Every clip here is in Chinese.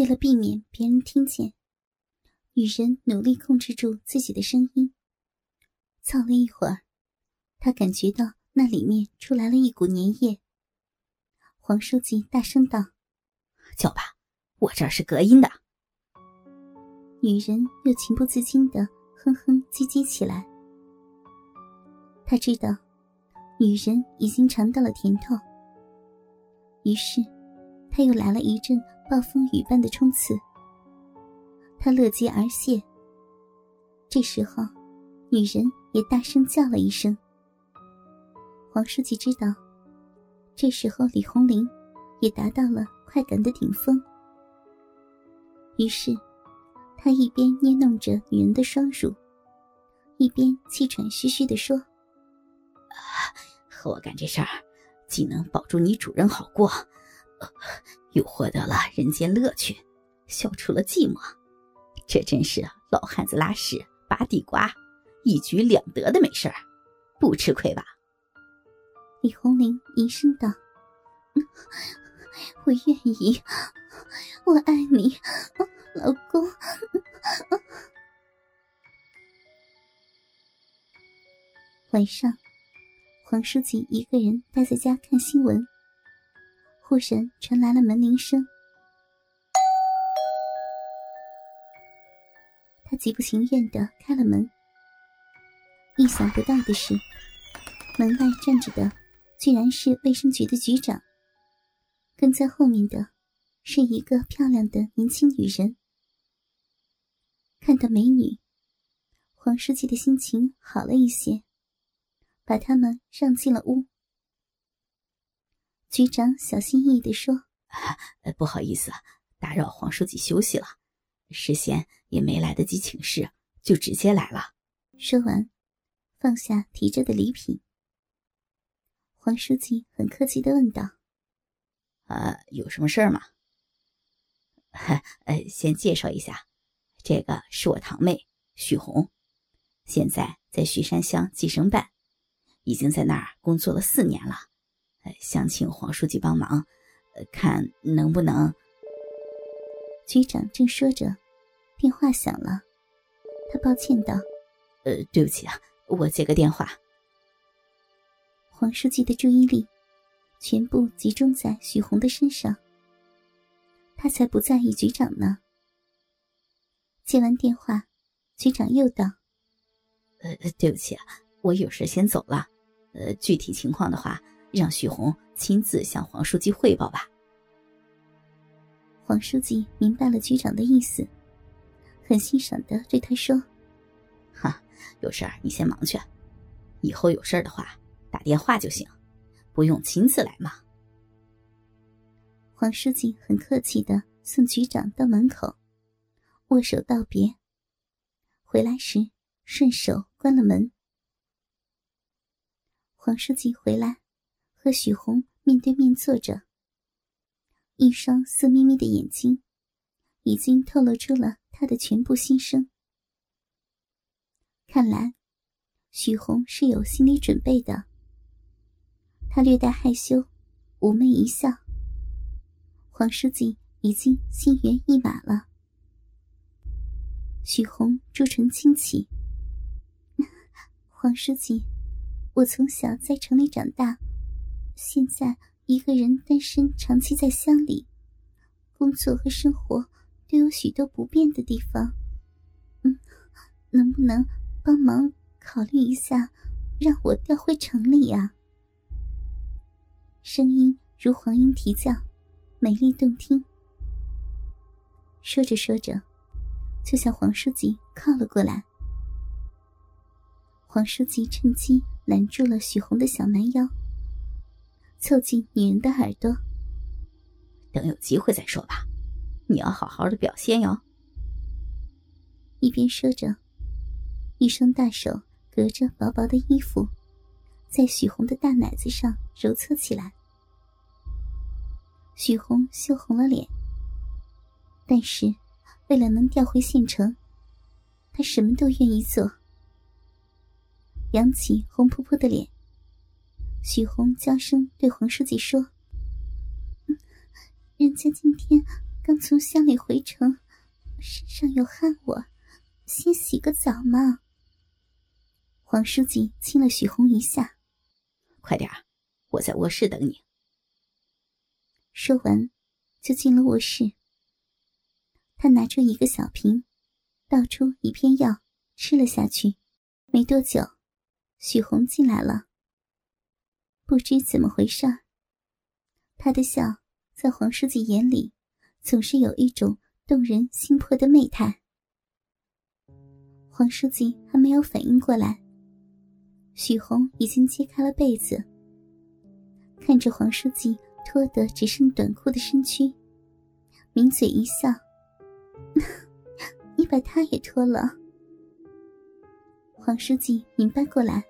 为了避免别人听见，女人努力控制住自己的声音。操了一会儿，她感觉到那里面出来了一股粘液。黄书记大声道：“叫吧，我这儿是隔音的。”女人又情不自禁的哼哼唧唧起来。他知道，女人已经尝到了甜头。于是，他又来了一阵暴风雨般的冲刺。他乐极而谢。这时候，女人也大声叫了一声。黄书记知道，这时候李红林也达到了快感的顶峰。于是，他一边捏弄着女人的双乳，一边气喘吁吁地说：“和我干这事儿。”既能保住你主人好过，又获得了人间乐趣，消除了寂寞，这真是老汉子拉屎拔地瓜，一举两得的美事儿，不吃亏吧？李红玲低声道：“我愿意，我爱你，老公。”晚上。黄书记一个人待在家看新闻，忽然传来了门铃声。他极不情愿的开了门。意想不到的是，门外站着的居然是卫生局的局长。跟在后面的，是一个漂亮的年轻女人。看到美女，黄书记的心情好了一些。把他们让进了屋。局长小心翼翼地说：“不好意思，打扰黄书记休息了，事先也没来得及请示，就直接来了。”说完，放下提着的礼品。黄书记很客气的问道：“啊，有什么事儿吗？”“呃，先介绍一下，这个是我堂妹许红，现在在徐山乡计生办。”已经在那儿工作了四年了，想请黄书记帮忙，看能不能。局长正说着，电话响了，他抱歉道：“呃，对不起啊，我接个电话。”黄书记的注意力全部集中在许红的身上，他才不在意局长呢。接完电话，局长又道：“呃，对不起啊。”我有事先走了，呃，具体情况的话，让许红亲自向黄书记汇报吧。黄书记明白了局长的意思，很欣赏的对他说：“哈，有事儿你先忙去，以后有事儿的话打电话就行，不用亲自来嘛。”黄书记很客气的送局长到门口，握手道别。回来时顺手关了门。黄书记回来，和许红面对面坐着。一双色眯眯的眼睛，已经透露出了他的全部心声。看来，许红是有心理准备的。他略带害羞，妩媚一笑。黄书记已经心猿意马了。许红朱唇轻启，黄书记。我从小在城里长大，现在一个人单身，长期在乡里，工作和生活都有许多不便的地方。嗯，能不能帮忙考虑一下，让我调回城里呀？声音如黄莺啼叫，美丽动听。说着说着，就向黄书记靠了过来。黄书记趁机。拦住了许红的小蛮腰，凑近女人的耳朵。等有机会再说吧，你要好好的表现哟。一边说着，一双大手隔着薄薄的衣服，在许红的大奶子上揉搓起来。许红羞红了脸，但是为了能调回县城，她什么都愿意做。扬起红扑扑的脸，许红娇声对黄书记说：“人家今天刚从乡里回城，身上有汗，我先洗个澡嘛。黄书记亲了许红一下，快点我在卧室等你。说完，就进了卧室。他拿出一个小瓶，倒出一片药，吃了下去。没多久，许红进来了。不知怎么回事，他的笑在黄书记眼里，总是有一种动人心魄的媚态。黄书记还没有反应过来，许红已经揭开了被子，看着黄书记脱得只剩短裤的身躯，抿嘴一笑：“ 你把他也脱了。”黄书记明白过来，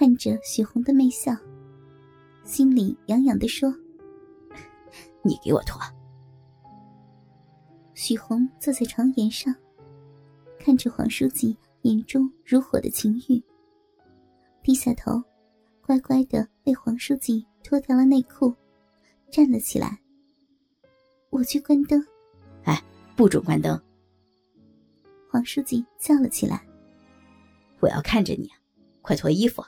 看着许红的媚笑，心里痒痒的说：“你给我脱。”许红坐在床沿上，看着黄书记眼中如火的情欲，低下头，乖乖的被黄书记脱掉了内裤，站了起来。我去关灯。哎，不准关灯！黄书记叫了起来。我要看着你，快脱衣服。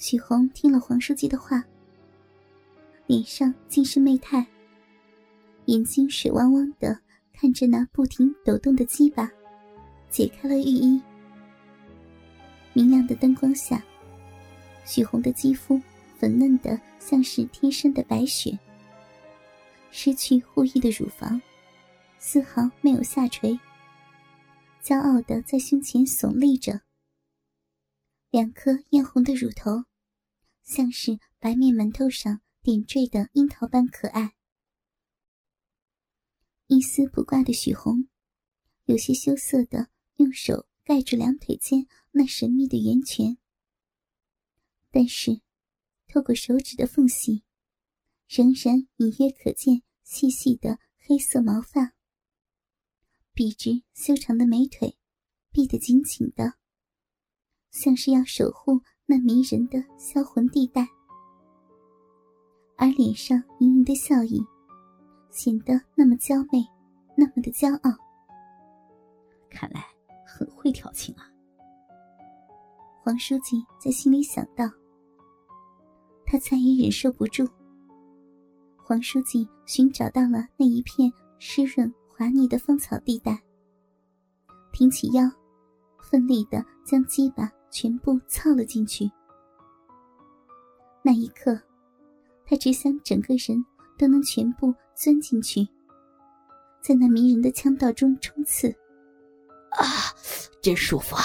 许红听了黄书记的话，脸上尽是媚态，眼睛水汪汪的看着那不停抖动的鸡巴，解开了浴衣。明亮的灯光下，许红的肌肤粉嫩的像是天生的白雪，失去护翼的乳房丝毫没有下垂。骄傲的在胸前耸立着，两颗艳红的乳头，像是白面馒头上点缀的樱桃般可爱。一丝不挂的许红，有些羞涩的用手盖住两腿间那神秘的圆泉，但是，透过手指的缝隙，仍然隐约可见细细的黑色毛发。笔直修长的美腿，闭得紧紧的，像是要守护那迷人的销魂地带。而脸上盈盈的笑意，显得那么娇媚，那么的骄傲。看来很会调情啊！黄书记在心里想到。他再也忍受不住。黄书记寻找到了那一片湿润。滑腻的芳草地带，挺起腰，奋力的将鸡巴全部操了进去。那一刻，他只想整个人都能全部钻进去，在那迷人的腔道中冲刺。啊，真舒服！啊！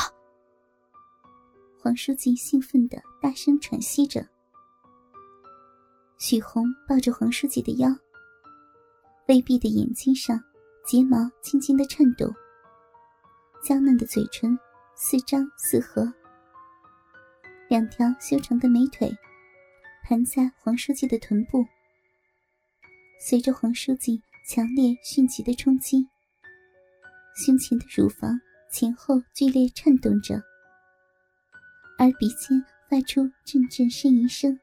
黄书记兴奋的大声喘息着。许红抱着黄书记的腰，微闭的眼睛上。睫毛轻轻的颤抖，娇嫩的嘴唇似张似合，两条修长的美腿盘在黄书记的臀部，随着黄书记强烈迅疾的冲击，胸前的乳房前后剧烈颤动着，而鼻尖发出阵阵呻吟声，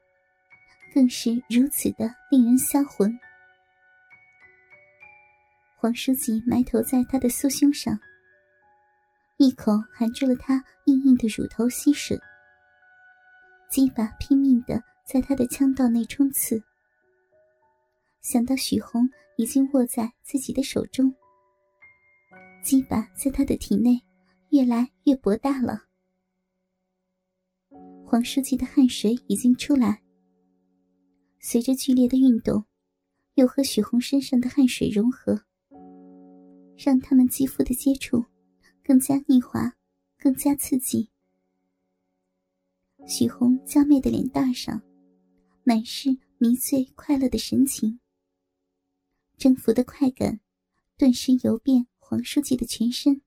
更是如此的令人销魂。黄书记埋头在他的酥胸上，一口含住了他硬硬的乳头吸吮，鸡巴拼命的在他的腔道内冲刺。想到许红已经握在自己的手中，鸡巴在他的体内越来越博大了。黄书记的汗水已经出来，随着剧烈的运动，又和许红身上的汗水融合。让他们肌肤的接触更加腻滑，更加刺激。许红娇媚的脸蛋上满是迷醉快乐的神情，征服的快感顿时游遍黄书记的全身。